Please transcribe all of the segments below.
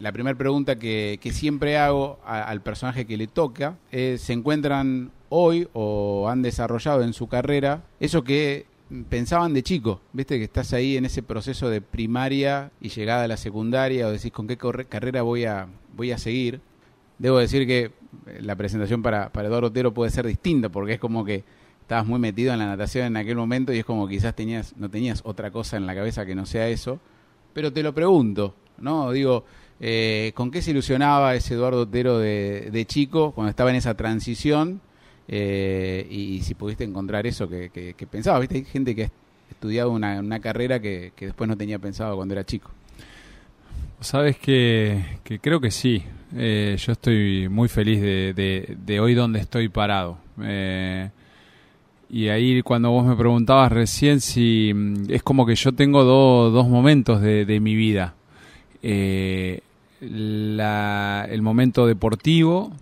la primera pregunta que, siempre hago al personaje que le toca es, ¿se encuentran hoy o han desarrollado en su carrera eso que pensaban de chico? ¿Viste que estás ahí en ese proceso de primaria y llegada a la secundaria o decís con qué carrera voy a, voy a seguir? Debo decir que la presentación para, para Eduardo Otero puede ser distinta porque es como que estabas muy metido en la natación en aquel momento y es como quizás tenías no tenías otra cosa en la cabeza que no sea eso. Pero te lo pregunto, ¿no? Digo, eh, ¿con qué se ilusionaba ese Eduardo Otero de, chico cuando estaba en esa transición? Eh, y, si pudiste encontrar eso que, que, pensaba, ¿viste? Hay gente que ha estudiado una, carrera que, después no tenía pensado cuando era chico. Sabes que, creo que sí. Eh, yo estoy muy feliz de, hoy donde estoy parado. Y ahí cuando vos me preguntabas recién si mm, es como que yo tengo dos momentos de, mi vida. El momento deportivo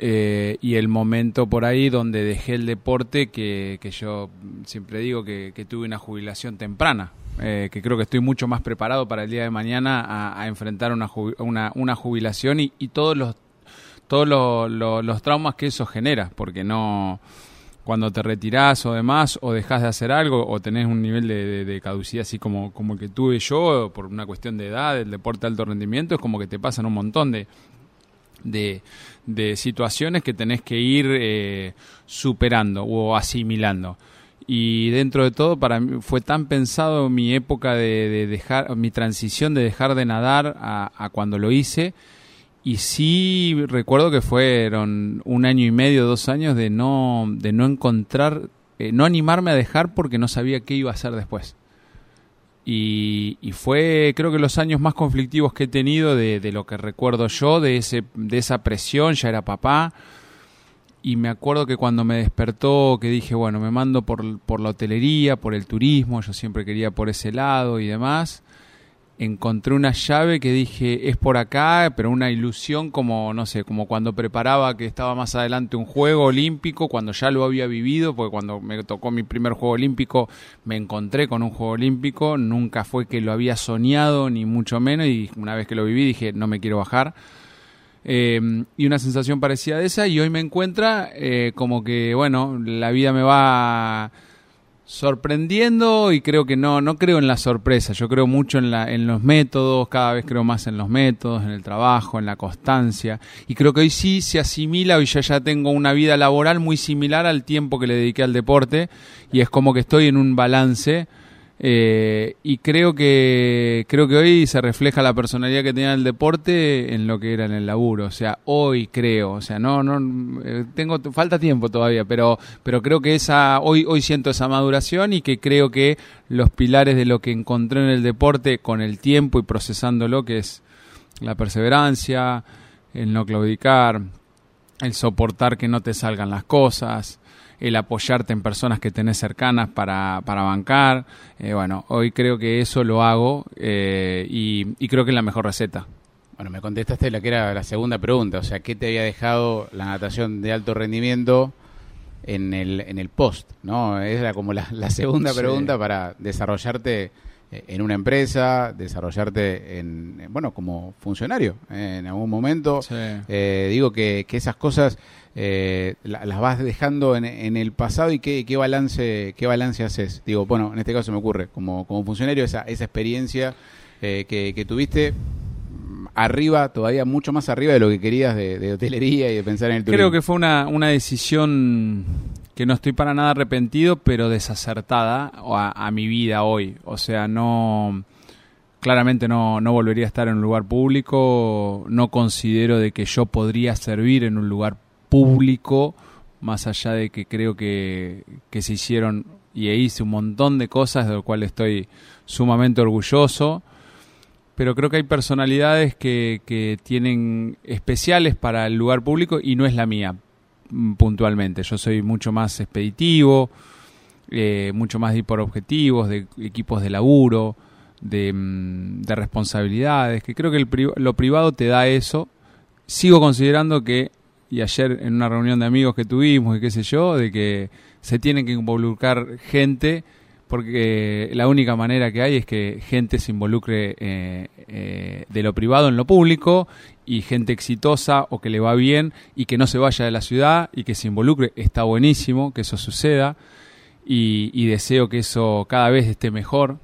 eh, y el momento por ahí donde dejé el deporte que, yo siempre digo que, tuve una jubilación temprana. Eh, que creo que estoy mucho más preparado para el día de mañana a, enfrentar una, una, jubilación y, todos los todos los traumas que eso genera, porque no cuando te retirás o demás, o dejas de hacer algo, o tenés un nivel de, caducidad así como, como el que tuve yo, por una cuestión de edad, del deporte de alto rendimiento, es como que te pasan un montón de, de, situaciones que tenés que ir eh, superando o asimilando. Y dentro de todo, para mí fue tan pensado mi época de, dejar, mi transición de dejar de nadar a cuando lo hice, y sí recuerdo que fueron un año y medio, dos años de no, de no encontrar, eh, no animarme a dejar porque no sabía qué iba a hacer después. Y, y, fue creo que los años más conflictivos que he tenido de, de, lo que recuerdo yo, de, ese, de esa presión, ya era papá. Y me acuerdo que cuando me despertó, que dije, bueno, me mando por, por la hotelería, por el turismo, yo siempre quería por ese lado y demás encontré una llave que dije es por acá, pero una ilusión como, no sé, como cuando preparaba que estaba más adelante un juego olímpico, cuando ya lo había vivido, porque cuando me tocó mi primer juego olímpico me encontré con un juego olímpico, nunca fue que lo había soñado, ni mucho menos, y una vez que lo viví dije no me quiero bajar. Eh, y una sensación parecida de esa, y hoy me encuentra eh, como que, bueno, la vida me va sorprendiendo y creo que no, no creo en la sorpresa, yo creo mucho en, la, en los métodos, cada vez creo más en los métodos, en el trabajo, en la constancia. Y creo que hoy sí se asimila, hoy ya, ya tengo una vida laboral muy similar al tiempo que le dediqué al deporte y es como que estoy en un balance eh, y creo que creo que hoy se refleja la personalidad que tenía el deporte en lo que era en el laburo. O sea, hoy creo, o sea, no, no, eh, tengo falta tiempo todavía, pero, pero creo que esa hoy hoy siento esa maduración y que creo que los pilares de lo que encontré en el deporte con el tiempo y procesándolo, que es la perseverancia, el no claudicar, el soportar que no te salgan las cosas, el apoyarte en personas que tenés cercanas para, para bancar. Eh, bueno, hoy creo que eso lo hago eh, y, creo que es la mejor receta. Bueno, me contestaste la que era la segunda pregunta, o sea, ¿qué te había dejado la natación de alto rendimiento en el, en el post? ¿no? Era como la, segunda pregunta para desarrollarte en una empresa, desarrollarte en, bueno, como funcionario en algún momento. digo que, que esas cosas eh, las vas dejando en, el pasado y qué, qué, balance qué balance haces. Digo, bueno, en este caso me ocurre, como, como funcionario, esa, esa experiencia eh, que, tuviste mm, arriba, todavía mucho más arriba de lo que querías de, hotelería y de pensar en el turismo. Creo que fue una, una decisión que no estoy para nada arrepentido, pero desacertada a, mi vida hoy. O sea, no claramente no, no volvería a estar en un lugar público, no considero de que yo podría servir en un lugar público, más allá de que creo que, se hicieron y hice un montón de cosas de lo cual estoy sumamente orgulloso, pero creo que hay personalidades que, que tienen especiales para el lugar público y no es la mía puntualmente. Yo soy mucho más expeditivo, eh, mucho más de por objetivos, de equipos de laburo, de, mm, de responsabilidades, que creo que el, lo privado te da eso. Sigo considerando que y ayer en una reunión de amigos que tuvimos y qué sé yo, de que se tiene que involucrar gente porque la única manera que hay es que gente se involucre eh, eh, de lo privado en lo público y gente exitosa o que le va bien y que no se vaya de la ciudad y que se involucre. Está buenísimo que eso suceda y, deseo que eso cada vez esté mejor.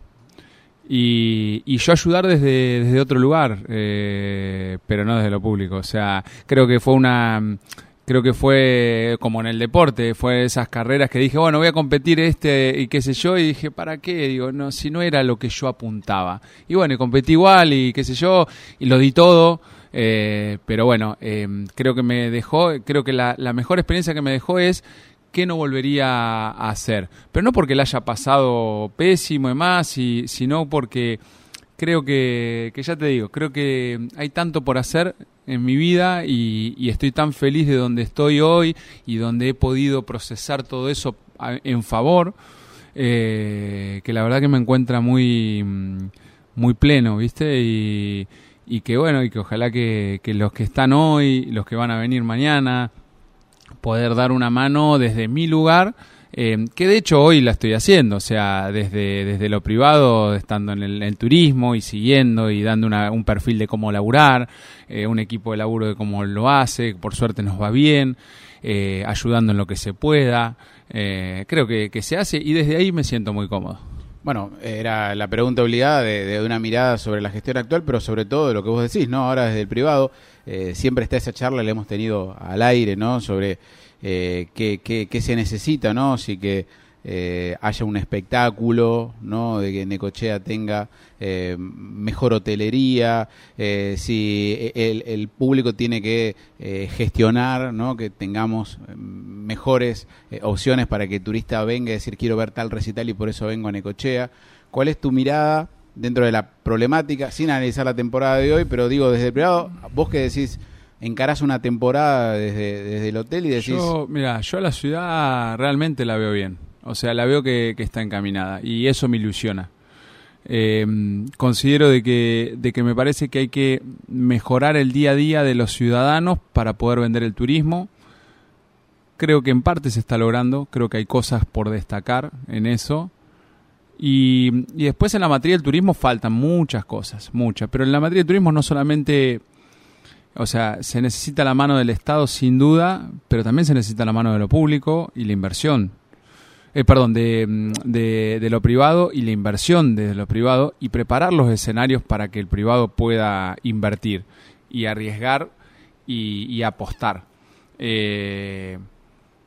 Y, yo ayudar desde, desde otro lugar, eh, pero no desde lo público. O sea, creo que fue una creo que fue como en el deporte, fue esas carreras que dije, bueno, voy a competir este y qué sé yo, y dije, ¿para qué? Digo, no, si no era lo que yo apuntaba. Y bueno, competí igual y qué sé yo, y lo di todo, eh, pero bueno, eh, creo que me dejó, creo que la, la mejor experiencia que me dejó es que no volvería a hacer. Pero no porque la haya pasado pésimo y más, y, sino porque creo que, que ya te digo, creo que hay tanto por hacer en mi vida y, estoy tan feliz de donde estoy hoy y donde he podido procesar todo eso en favor, eh, que la verdad que me encuentra muy, muy pleno, ¿viste? Y, que bueno, y que ojalá que los que están hoy, los que van a venir mañana, poder dar una mano desde mi lugar eh, que de hecho hoy la estoy haciendo, o sea, desde, desde lo privado, estando en el, turismo y siguiendo y dando un perfil de cómo laburar, eh, un equipo de laburo de cómo lo hace, por suerte nos va bien, eh, ayudando en lo que se pueda, creo que, se hace y desde ahí me siento muy cómodo. Bueno, era la pregunta obligada de, de, una mirada sobre la gestión actual, pero sobre todo de lo que vos decís, ¿no? Ahora desde el privado, siempre está esa charla, la hemos tenido al aire, ¿no? Sobre eh, qué, se necesita, ¿no? Si que eh, haya un espectáculo, ¿no? De que Necochea tenga eh, mejor hotelería, eh, si el, el, público tiene que gestionar, ¿no? Que tengamos mejores opciones para que el turista venga y decir quiero ver tal recital y por eso vengo a Necochea. ¿Cuál es tu mirada dentro de la problemática, sin analizar la temporada de hoy, pero digo desde el privado, vos que decís encarás una temporada desde, el hotel y decís... Yo, mira, yo a la ciudad realmente la veo bien. O sea, la veo que, está encaminada y eso me ilusiona. Eh, considero de que, de que me parece que hay que mejorar el día a día de los ciudadanos para poder vender el turismo. Creo que en parte se está logrando, creo que hay cosas por destacar en eso. Y, y después en la materia del turismo faltan muchas cosas, muchas. Pero en la materia del turismo no solamente o sea, se necesita la mano del Estado sin duda, pero también se necesita la mano de lo público y la inversión. Eh, perdón, de, de, lo privado y la inversión de lo privado y preparar los escenarios para que el privado pueda invertir y arriesgar y, apostar. Eh,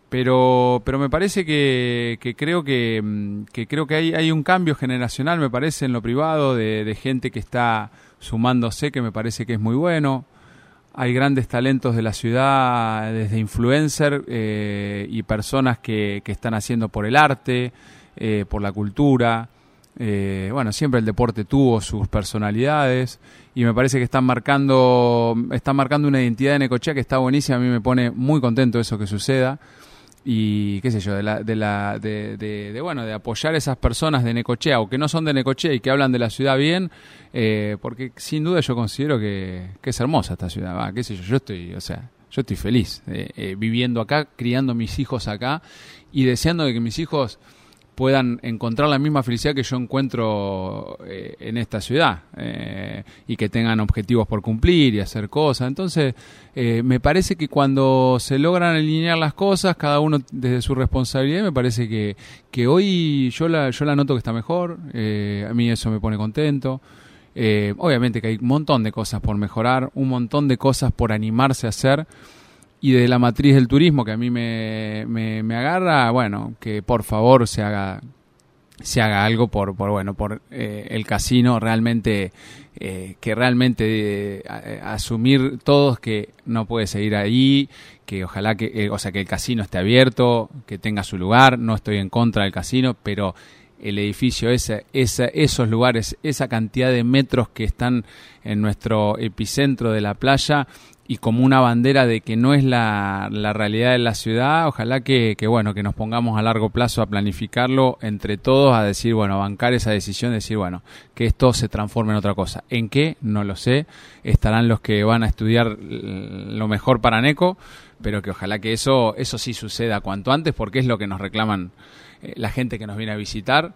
pero, pero me parece que, que creo que, que, creo que hay, hay un cambio generacional, me parece, en lo privado, de, de gente que está sumándose, que me parece que es muy bueno hay grandes talentos de la ciudad, desde influencer eh, y personas que, que, están haciendo por el arte, eh, por la cultura. Eh, bueno, siempre el deporte tuvo sus personalidades y me parece que están marcando, están marcando una identidad de Necochea que está buenísima. A mí me pone muy contento eso que suceda y qué sé yo, de, la, de, la, de, de, bueno, de apoyar a esas personas de Necochea o que no son de Necochea y que hablan de la ciudad bien, eh, porque sin duda yo considero que, que es hermosa esta ciudad, va, qué sé yo, yo estoy, o sea, yo estoy feliz eh, eh, viviendo acá, criando mis hijos acá y deseando de que mis hijos puedan encontrar la misma felicidad que yo encuentro eh, en esta ciudad eh, y que tengan objetivos por cumplir y hacer cosas. Entonces, eh, me parece que cuando se logran alinear las cosas, cada uno desde su responsabilidad, me parece que, que hoy yo la, yo la noto que está mejor, a mí eso me pone contento. obviamente que hay un montón de cosas por mejorar, un montón de cosas por animarse a hacer y de la matriz del turismo que a mí me, me, agarra, bueno, que por favor se haga se haga algo por, por bueno por eh, el casino realmente eh, que realmente eh, asumir todos que no puede seguir ahí que ojalá que o sea que el casino esté abierto que tenga su lugar. No estoy en contra del casino pero el edificio ese, ese esos lugares esa cantidad de metros que están en nuestro epicentro de la playa y como una bandera de que no es la, la realidad de la ciudad, ojalá que, que, bueno, que nos pongamos a largo plazo a planificarlo entre todos, a decir, bueno, a bancar esa decisión, decir, bueno, que esto se transforme en otra cosa. ¿En qué? No lo sé. Estarán los que van a estudiar lo mejor para NECO, pero que ojalá que eso, eso sí suceda cuanto antes, porque es lo que nos reclaman eh, la gente que nos viene a visitar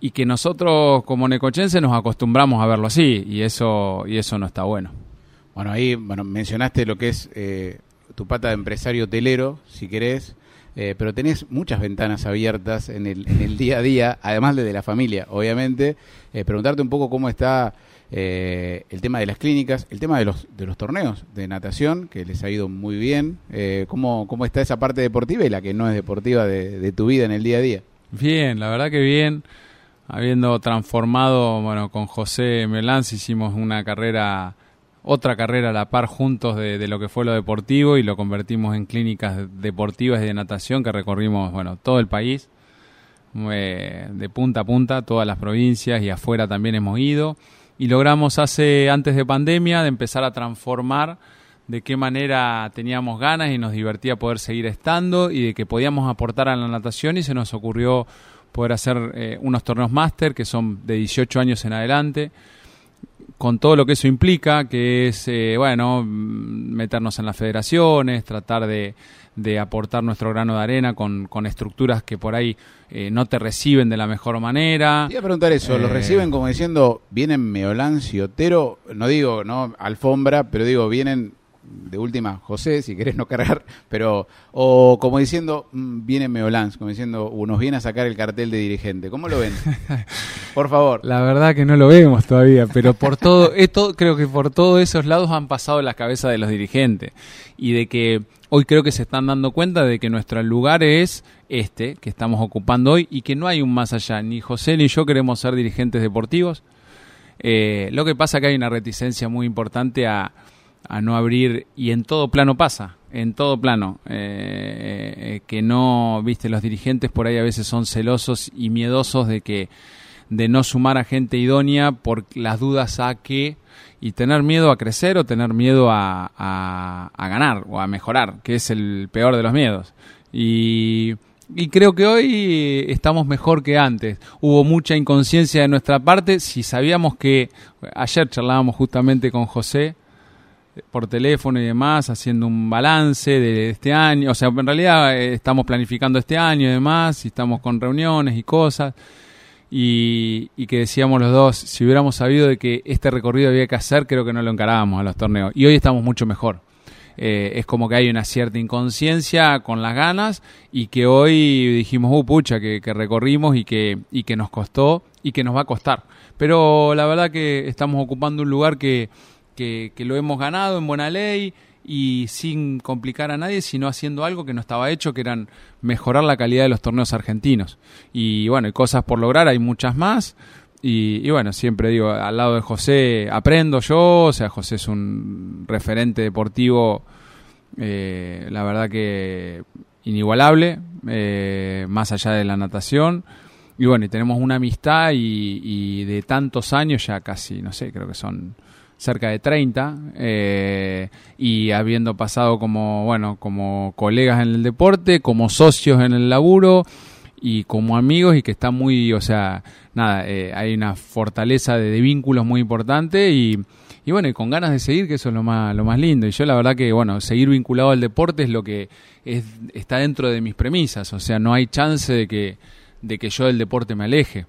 y que nosotros como necochenses nos acostumbramos a verlo así y eso y eso no está bueno. Bueno, ahí bueno, mencionaste lo que es eh, tu pata de empresario hotelero, si querés, eh, pero tenés muchas ventanas abiertas en el, en el día a día, además de, la familia, obviamente. Eh, preguntarte un poco cómo está eh, el tema de las clínicas, el tema de los, de los torneos de natación, que les ha ido muy bien. Eh, ¿cómo, ¿Cómo está esa parte deportiva y la que no es deportiva de, tu vida en el día a día? Bien, la verdad que bien. Habiendo transformado, bueno, con José Melanz hicimos una carrera, otra carrera a la par juntos de, lo que fue lo deportivo y lo convertimos en clínicas deportivas y de natación que recorrimos, bueno, todo el país, eh, de punta a punta, todas las provincias y afuera también hemos ido. Y logramos hace antes de pandemia de empezar a transformar de qué manera teníamos ganas y nos divertía poder seguir estando y de que podíamos aportar a la natación y se nos ocurrió poder hacer eh, unos torneos máster que son de 18 años en adelante con todo lo que eso implica, que es, eh, bueno, meternos en las federaciones, tratar de, de, aportar nuestro grano de arena con, con estructuras que por ahí eh, no te reciben de la mejor manera. Te iba a preguntar eso, ¿lo reciben como diciendo, vienen Meolans y Otero? No digo, no, alfombra, pero digo, vienen de última José, si querés no cargar, pero, o como diciendo, mmm, viene Meolans, como diciendo, uh, nos viene a sacar el cartel de dirigente. ¿Cómo lo ven? Por favor. La verdad que no lo vemos todavía, pero por todo, esto, creo que por todos esos lados han pasado las cabezas de los dirigentes y de que hoy creo que se están dando cuenta de que nuestro lugar es este que estamos ocupando hoy y que no hay un más allá. Ni José ni yo queremos ser dirigentes deportivos. Eh, lo que pasa es que hay una reticencia muy importante a a no abrir y en todo plano pasa en todo plano eh, eh, que no viste los dirigentes por ahí a veces son celosos y miedosos de que de no sumar a gente idónea por las dudas a que y tener miedo a crecer o tener miedo a, a, a ganar o a mejorar que es el peor de los miedos y y creo que hoy estamos mejor que antes. Hubo mucha inconsciencia de nuestra parte. Si sabíamos que ayer charlábamos justamente con José por teléfono y demás, haciendo un balance de este año. O sea, en realidad eh, estamos planificando este año y demás, y estamos con reuniones y cosas. Y, y, que decíamos los dos, si hubiéramos sabido de que este recorrido había que hacer, creo que no lo encarábamos a los torneos. Y hoy estamos mucho mejor. Eh, es como que hay una cierta inconsciencia con las ganas y que hoy dijimos, uh, pucha, que, que recorrimos y que, y que nos costó y que nos va a costar. Pero la verdad que estamos ocupando un lugar que, que, lo hemos ganado en buena ley y sin complicar a nadie, sino haciendo algo que no estaba hecho, que eran mejorar la calidad de los torneos argentinos. Y bueno, hay cosas por lograr, hay muchas más. Y, bueno, siempre digo, al lado de José aprendo yo, o sea, José es un referente deportivo, eh, la verdad que inigualable, eh, más allá de la natación. Y bueno, y tenemos una amistad y de tantos años, ya casi, no sé, creo que son cerca de 30 eh, y habiendo pasado como bueno como colegas en el deporte como socios en el laburo y como amigos y que está muy o sea nada eh, hay una fortaleza de, vínculos muy importante y, y bueno y con ganas de seguir que eso es lo más lo más lindo. Y yo la verdad que bueno seguir vinculado al deporte es lo que es, está dentro de mis premisas. O sea no hay chance de que de que yo del deporte me aleje.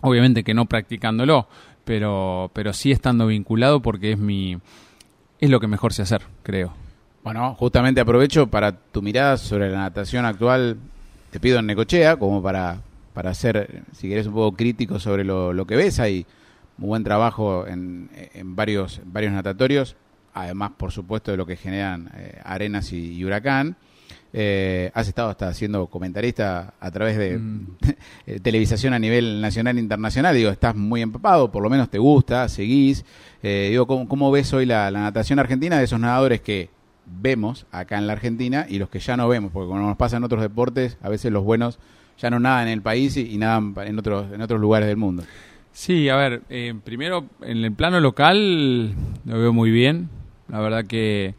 Obviamente que no practicándolo pero, pero sí estando vinculado porque es mi es lo que mejor sé hacer, creo. Bueno, justamente aprovecho para tu mirada sobre la natación actual, te pido en Necochea, como para, para hacer, si quieres, un poco crítico sobre lo, lo que ves. Hay muy buen trabajo en, en varios, varios natatorios, además, por supuesto, de lo que generan eh, Arenas y Huracán. Eh, has estado hasta siendo comentarista a través de mm. televisación a nivel nacional e internacional. Digo, estás muy empapado, por lo menos te gusta, seguís. Eh, digo, ¿cómo, ¿cómo, ves hoy la, la, natación argentina de esos nadadores que vemos acá en la Argentina y los que ya no vemos? Porque como nos pasa en otros deportes, a veces los buenos ya no nadan en el país y, y nadan en otros, en otros lugares del mundo. Sí, a ver, eh, primero en el plano local lo veo muy bien. La verdad que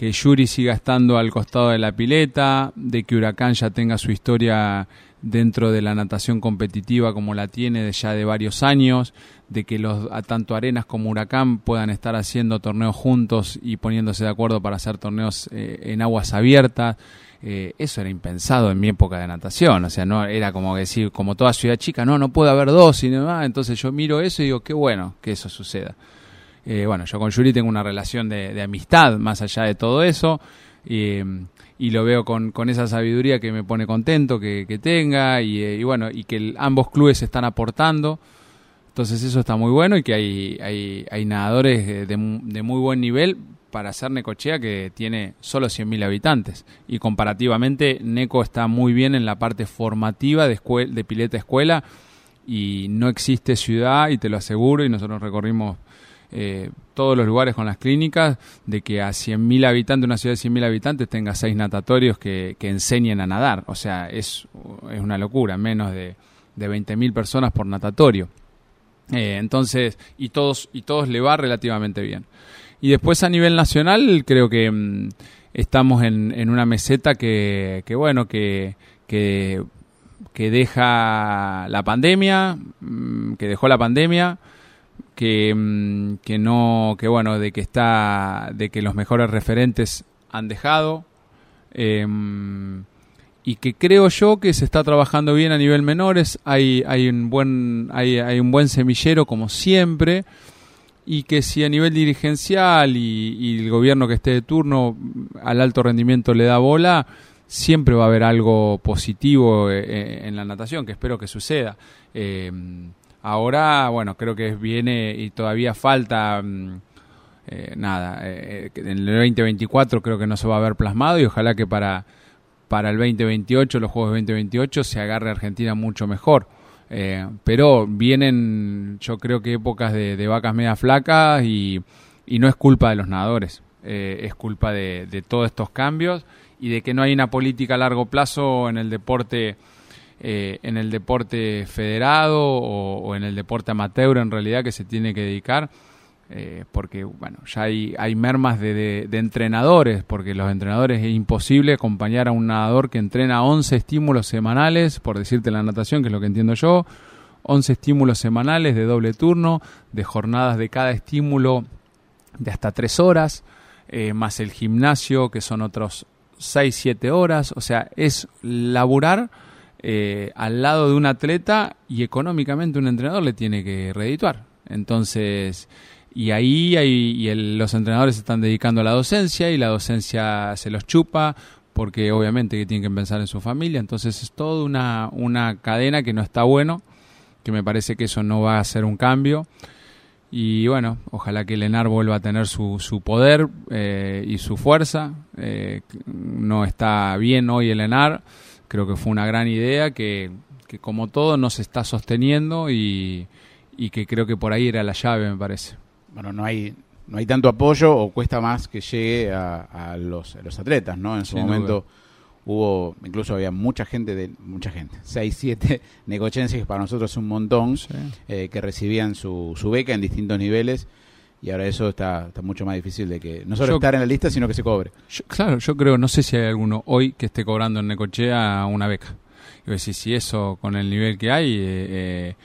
que Yuri siga estando al costado de la pileta, de que Huracán ya tenga su historia dentro de la natación competitiva como la tiene ya de varios años, de que los tanto Arenas como Huracán puedan estar haciendo torneos juntos y poniéndose de acuerdo para hacer torneos eh, en aguas abiertas. eh, eso era impensado en mi época de natación, o sea, no era como decir, como toda ciudad chica, no, no puede haber dos y demás, entonces yo miro eso y digo, qué bueno que eso suceda. Eh, bueno, yo con Yuri tengo una relación de, amistad más allá de todo eso y, lo veo con, con, esa sabiduría que me pone contento que, tenga y, y, bueno, y que ambos clubes están aportando. Entonces eso está muy bueno y que hay, hay, hay nadadores de, de, muy buen nivel para hacer Necochea que tiene solo 100.000 habitantes y comparativamente Neco está muy bien en la parte formativa de, de pileta escuela y no existe ciudad y te lo aseguro y nosotros recorrimos eh, todos los lugares con las clínicas de que a 100.000 habitantes, una ciudad de 100.000 habitantes tenga seis natatorios que, que, enseñen a nadar, o sea, es, es una locura, menos de, de 20.000 personas por natatorio. Eh, entonces, y todos, y todos le va relativamente bien. Y después a nivel nacional creo que mm, estamos en, en, una meseta que, que bueno, que, que, que, deja la pandemia, mm, que dejó la pandemia, que, mm, que no, que bueno, de que está, de que los mejores referentes han dejado. Eh, y que creo yo que se está trabajando bien a nivel menores, hay, hay, un, buen, hay, hay un buen semillero como siempre, y que si a nivel dirigencial y, el gobierno que esté de turno al alto rendimiento le da bola, siempre va a haber algo positivo eh, eh, en la natación, que espero que suceda. Eh, ahora, bueno, creo que viene y todavía falta... Mm, nada, en el 2024 creo que no se va a ver plasmado y ojalá que para para el 2028, los Juegos 2028, se agarre Argentina mucho mejor. Eh, pero vienen, yo creo que épocas de, vacas media flacas y, no es culpa de los nadadores, eh, es culpa de, todos estos cambios y de que no hay una política a largo plazo en el deporte. Eh, en el deporte federado o, en el deporte amateur en realidad que se tiene que dedicar eh, porque bueno, ya hay, hay mermas de, entrenadores, porque los entrenadores es imposible acompañar a un nadador que entrena 11 estímulos semanales, por decirte la natación, que es lo que entiendo yo, 11 estímulos semanales de doble turno, de jornadas de cada estímulo de hasta 3 horas, eh, más el gimnasio, que son otros 6, 7 horas, o sea, es laburar eh, al lado de un atleta y económicamente un entrenador le tiene que redituar. Entonces, y ahí hay, los entrenadores están dedicando a la docencia y la docencia se los chupa porque obviamente que tienen que pensar en su familia. Entonces es toda una, una cadena que no está bueno, que me parece que eso no va a ser un cambio. Y bueno, ojalá que el ENAR vuelva a tener su, su poder eh, y su fuerza. Eh, no está bien hoy el ENAR. Creo que fue una gran idea que, que como todo no se está sosteniendo y, y que creo que por ahí era la llave, me parece. Bueno, no hay no hay tanto apoyo o cuesta más que llegue a, los, los, atletas, ¿no? En su momento hubo, incluso había mucha gente, de mucha gente, 6, 7 negochenses, que para nosotros es un montón, eh, que recibían su, su beca en distintos niveles y ahora eso está, está mucho más difícil de que no solo estar en la lista, sino que se cobre. claro, yo creo, no sé si hay alguno hoy que esté cobrando en Necochea una beca. Y decir, si eso con el nivel que hay... Eh, eh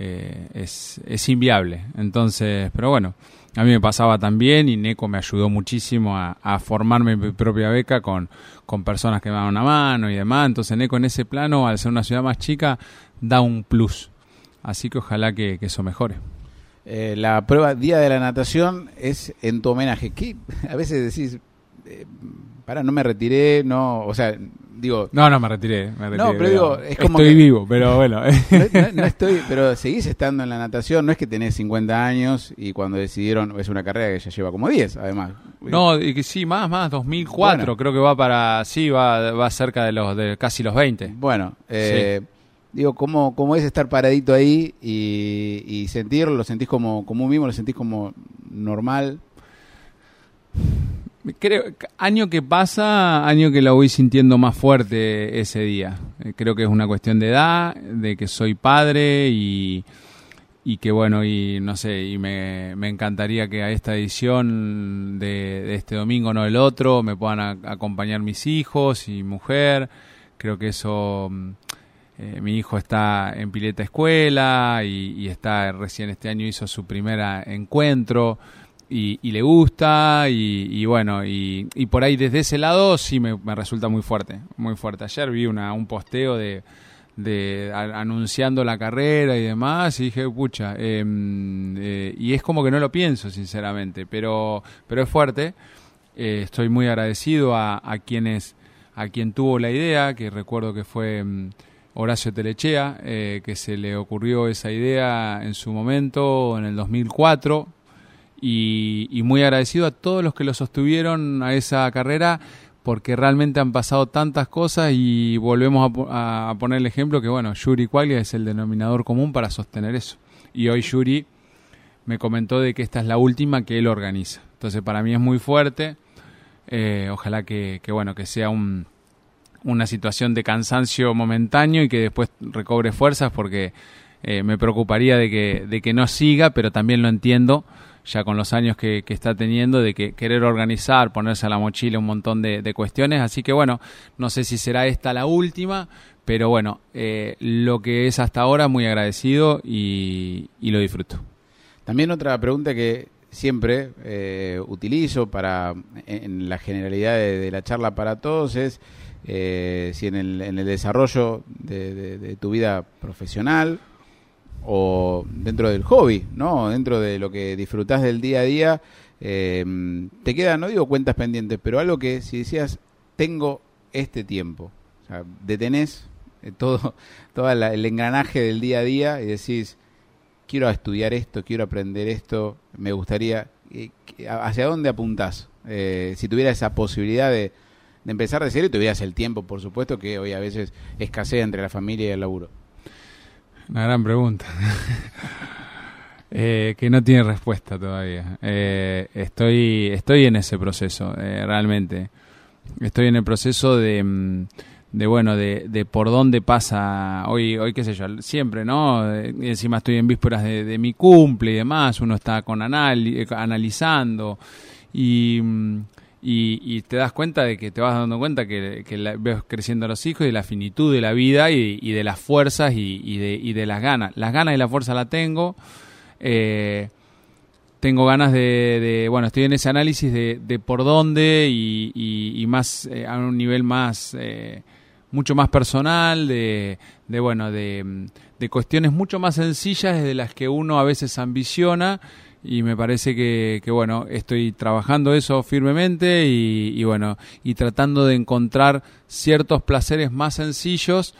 eh, es, es inviable. Entonces, pero bueno, a mí me pasaba también y Neco me ayudó muchísimo a, a formarme mi propia beca con, con personas que me daban una mano y demás. Entonces Neco en ese plano, al ser una ciudad más chica, da un plus. Así que ojalá que, eso mejore. Eh, la prueba Día de la Natación es en tu homenaje. ¿Qué? A veces decís, eh, para, no me retiré, no, o sea, digo... No, no me retiré, me retiré No, pero digo, es como Estoy vivo, pero bueno. No, estoy, pero seguís estando en la natación, no es que tenés 50 años y cuando decidieron, es una carrera que ya lleva como 10, además. No, y que sí, más, más, 2004, creo que va para, sí, va, va cerca de los, de casi los 20. Bueno, eh, digo, ¿cómo, ¿cómo es estar paradito ahí y, y sentirlo? ¿Lo sentís como, como un mismo? ¿Lo sentís como normal? Creo, año que pasa, año que lo voy sintiendo más fuerte ese día. Eh, creo que es una cuestión de edad, de que soy padre y, y que bueno, y no sé, y me, me encantaría que a esta edición de, este domingo, no el otro, me puedan acompañar mis hijos y mujer. Creo que eso, mm, eh, mi hijo está en pileta escuela y, y está recién este año hizo su primer encuentro y, le gusta y, bueno, y, por ahí desde ese lado sí me, resulta muy fuerte, muy fuerte. Ayer vi una, un posteo de, de anunciando la carrera y demás y dije, pucha, em, eh, y es como que no lo pienso sinceramente, pero, pero es fuerte. Eh, estoy muy agradecido a, a, quienes, a quien tuvo la idea, que recuerdo que fue... Horacio Telechea, eh, que se le ocurrió esa idea en su momento, en el 2004, y, muy agradecido a todos los que lo sostuvieron a esa carrera porque realmente han pasado tantas cosas y volvemos a, poner el ejemplo que, bueno, Yuri Quaglia es el denominador común para sostener eso. Y hoy Yuri me comentó de que esta es la última que él organiza. Entonces para mí es muy fuerte. Eh, ojalá que, bueno, que sea un, una situación de cansancio momentáneo y que después recobre fuerzas porque eh, me preocuparía de que, de que no siga, pero también lo entiendo ya con los años que, está teniendo, de que querer organizar, ponerse a la mochila un montón de, cuestiones. Así que bueno, no sé si será esta la última, pero bueno, eh, lo que es hasta ahora, muy agradecido y, lo disfruto. También otra pregunta que siempre eh, utilizo para en la generalidad de, la charla para todos es eh, si en el, en el desarrollo de tu vida profesional o dentro del hobby, ¿no? Dentro de lo que disfrutás del día a día, eh, te quedan, no digo cuentas pendientes, pero algo que si decías, tengo este tiempo, o sea, detenés eh, todo, todo el engranaje del día a día y decís, quiero estudiar esto, quiero aprender esto, me gustaría, eh, ¿hacia dónde apuntás? si tuvieras esa posibilidad de, de empezar de cero y tuvieras el tiempo, por supuesto, que hoy a veces escasea entre la familia y el laburo. Una gran pregunta. Eh, que no tiene respuesta todavía. Eh, estoy, estoy en ese proceso, eh, realmente. Estoy en el proceso de, mm, de bueno, de, de, por dónde pasa hoy, hoy qué sé yo, siempre, ¿no? encima estoy en vísperas de, mi cumple y demás, uno está con anal, analizando y mm, y, te das cuenta de que te vas dando cuenta que, ves creciendo a los hijos y de la finitud de la vida y, de las fuerzas y, de, las ganas. Las ganas y la fuerza la tengo. Eh, tengo ganas de, bueno, estoy en ese análisis de, por dónde y, más eh, a un nivel más, eh, mucho más personal, de, bueno, de, de cuestiones mucho más sencillas de las que uno a veces ambiciona y me parece que, bueno, estoy trabajando eso firmemente y, bueno, y tratando de encontrar ciertos placeres más sencillos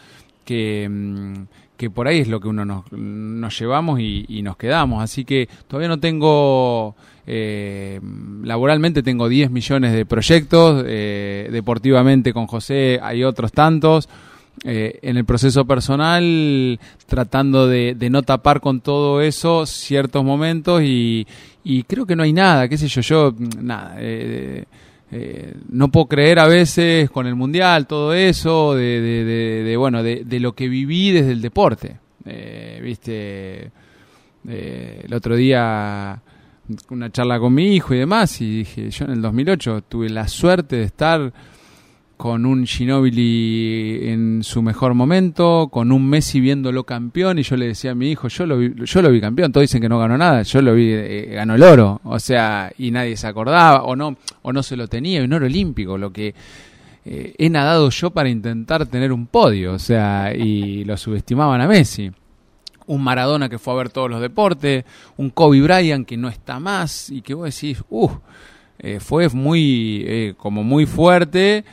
que, mm, que por ahí es lo que uno nos, nos llevamos y, nos quedamos. Así que todavía no tengo, eh, laboralmente tengo 10 millones de proyectos, eh, deportivamente con José hay otros tantos. Eh, en el proceso personal tratando de, no tapar con todo eso ciertos momentos y, creo que no hay nada, qué sé yo, yo, nada. Eh, eh, no puedo creer a veces con el mundial todo eso de, bueno de, lo que viví desde el deporte viste el otro día una charla con mi hijo y demás y dije yo en el 2008 tuve la suerte de estar con un Ginobili en su mejor momento, con un Messi viéndolo campeón, y yo le decía a mi hijo, yo lo vi, yo lo vi campeón, todos dicen que no ganó nada, yo lo vi, eh, ganó el oro, o sea, y nadie se acordaba, o no, o no se lo tenía, un oro olímpico, lo que eh, he nadado yo para intentar tener un podio, o sea, y lo subestimaban a Messi. Un Maradona que fue a ver todos los deportes, un Kobe Bryant que no está más, y que vos decís, uff, eh, fue muy, como muy fuerte,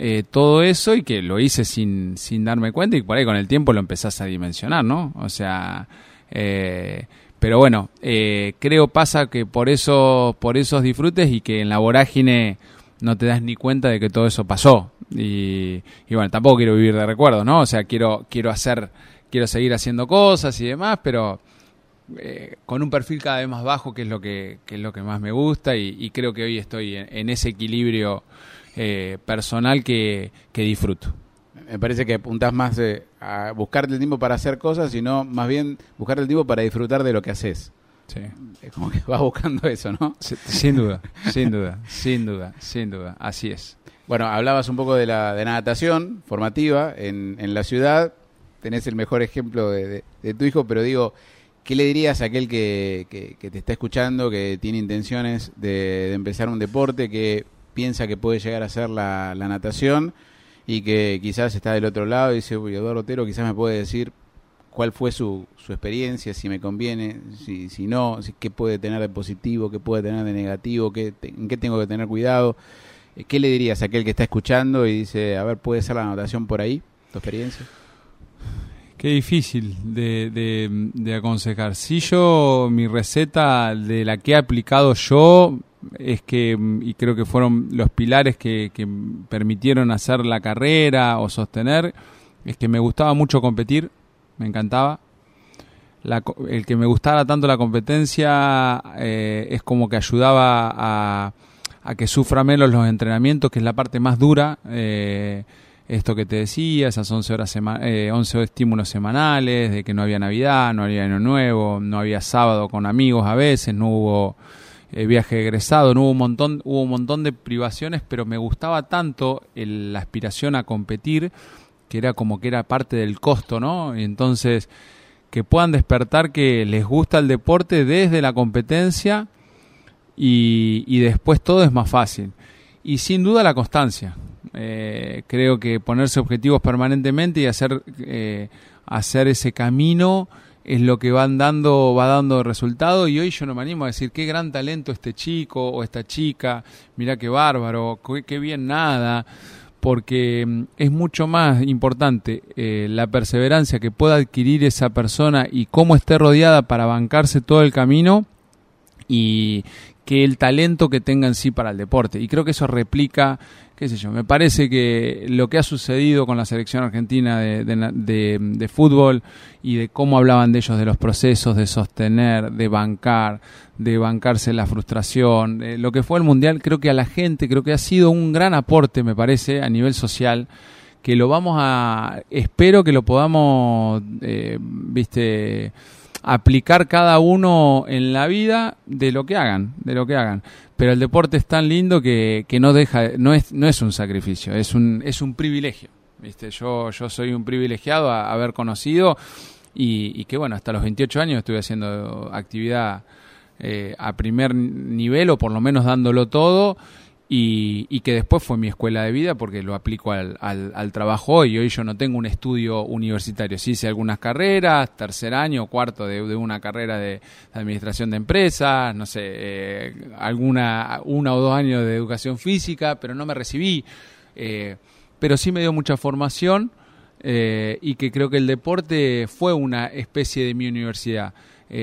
eh, todo eso y que lo hice sin, sin darme cuenta y por ahí con el tiempo lo empezás a dimensionar, ¿no? O sea, eh, pero bueno, eh, creo pasa que por eso, por esos disfrutes y que en la vorágine no te das ni cuenta de que todo eso pasó. Y, y bueno, tampoco quiero vivir de recuerdos, ¿no? O sea, quiero, quiero hacer, quiero seguir haciendo cosas y demás, pero con un perfil cada vez más bajo, que es lo que es lo que más me gusta, y, creo que hoy estoy en ese equilibrio eh, personal que, disfruto. Me parece que apuntás más a buscarte el tiempo para hacer cosas, sino más bien buscarte el tiempo para disfrutar de lo que haces. Sí. Es como que vas buscando eso, ¿no? Sin duda, sin duda, sin duda, sin duda, así es. Bueno, hablabas un poco de la de natación formativa en, en la ciudad, tenés el mejor ejemplo de, tu hijo, pero digo, ¿qué le dirías a aquel que, que, te está escuchando, que tiene intenciones de, empezar un deporte, que piensa que puede llegar a ser la, natación y que quizás está del otro lado y dice, uy, Eduardo Otero quizás me puede decir cuál fue su, su experiencia, si me conviene, si, si no, si, qué puede tener de positivo, qué puede tener de negativo, qué, en qué tengo que tener cuidado. Eh, ¿Qué le dirías a aquel que está escuchando y dice, a ver, puede ser la anotación por ahí, tu experiencia? Qué difícil de, de, aconsejar. Si yo, mi receta de la que he aplicado yo es que, y creo que fueron los pilares que, permitieron hacer la carrera o sostener, es que me gustaba mucho competir, me encantaba. el que me gustara tanto la competencia eh, es como que ayudaba a, a, que sufra menos los entrenamientos, que es la parte más dura. Eh, esto que te decía, esas 11 horas eh, 11 estímulos semanales, de que no había Navidad, no había Año Nuevo, no había sábado con amigos a veces, no hubo eh, viaje egresado, no hubo un montón, hubo un montón de privaciones, pero me gustaba tanto la aspiración a competir que era como que era parte del costo, ¿no? Y entonces que puedan despertar que les gusta el deporte desde la competencia y, y después todo es más fácil. Y sin duda la constancia, eh, creo que ponerse objetivos permanentemente y hacer, eh, hacer ese camino es lo que van dando, va dando resultado y hoy yo no me animo a decir qué gran talento este chico o esta chica, mira qué bárbaro, qué, bien nada, porque mm, es mucho más importante eh, la perseverancia que pueda adquirir esa persona y cómo esté rodeada para bancarse todo el camino y que el talento que tenga en sí para el deporte. Y creo que eso replica qué sé yo, me parece que lo que ha sucedido con la selección argentina de, de, fútbol y de cómo hablaban de ellos, de los procesos de sostener, de bancar, de bancarse la frustración, eh, lo que fue el Mundial, creo que a la gente, creo que ha sido un gran aporte, me parece, a nivel social que lo vamos a, espero que lo podamos, eh, viste, aplicar cada uno en la vida de lo que hagan, de lo que hagan. Pero el deporte es tan lindo que, que no deja, no es, no es un sacrificio, es un, es un privilegio. ¿viste? Yo, yo soy un privilegiado a, haber conocido y, que bueno, hasta los 28 años estuve haciendo actividad eh, a primer nivel o por lo menos dándolo todo y, que después fue mi escuela de vida porque lo aplico al, al, trabajo hoy. Hoy yo no tengo un estudio universitario, sí hice algunas carreras, tercer año, cuarto de, una carrera de, administración de empresas, no sé, eh, alguna, una o dos años de educación física, pero no me recibí. Eh, pero sí me dio mucha formación eh, y que creo que el deporte fue una especie de mi universidad.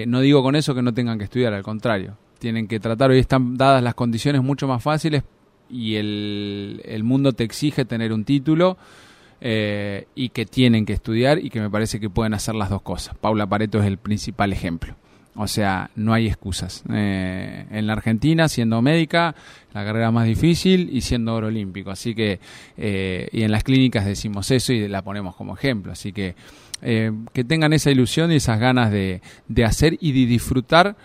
no digo con eso que no tengan que estudiar, al contrario tienen que tratar, hoy están dadas las condiciones mucho más fáciles y el, el mundo te exige tener un título eh, y que tienen que estudiar y que me parece que pueden hacer las dos cosas. Paula Pareto es el principal ejemplo. O sea, no hay excusas. Eh, en la Argentina, siendo médica, la carrera más difícil y siendo oro olímpico. Así que, eh, y en las clínicas decimos eso y la ponemos como ejemplo. Así que, que tengan esa ilusión y esas ganas de, de hacer y de disfrutar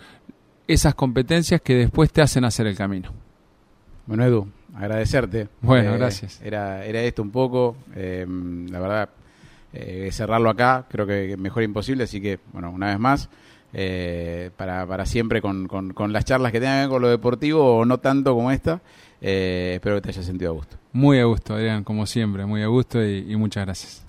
esas competencias que después te hacen hacer el camino. Bueno, Edu, agradecerte. Bueno, eh, gracias. Era, era esto un poco, eh, la verdad, eh, cerrarlo acá creo que mejor imposible, así que, bueno, una vez más, para, para siempre con, con, las charlas que tengan con lo deportivo o no tanto como esta, espero que te haya sentido a gusto. Muy a gusto, Adrián, como siempre, muy a gusto y muchas gracias.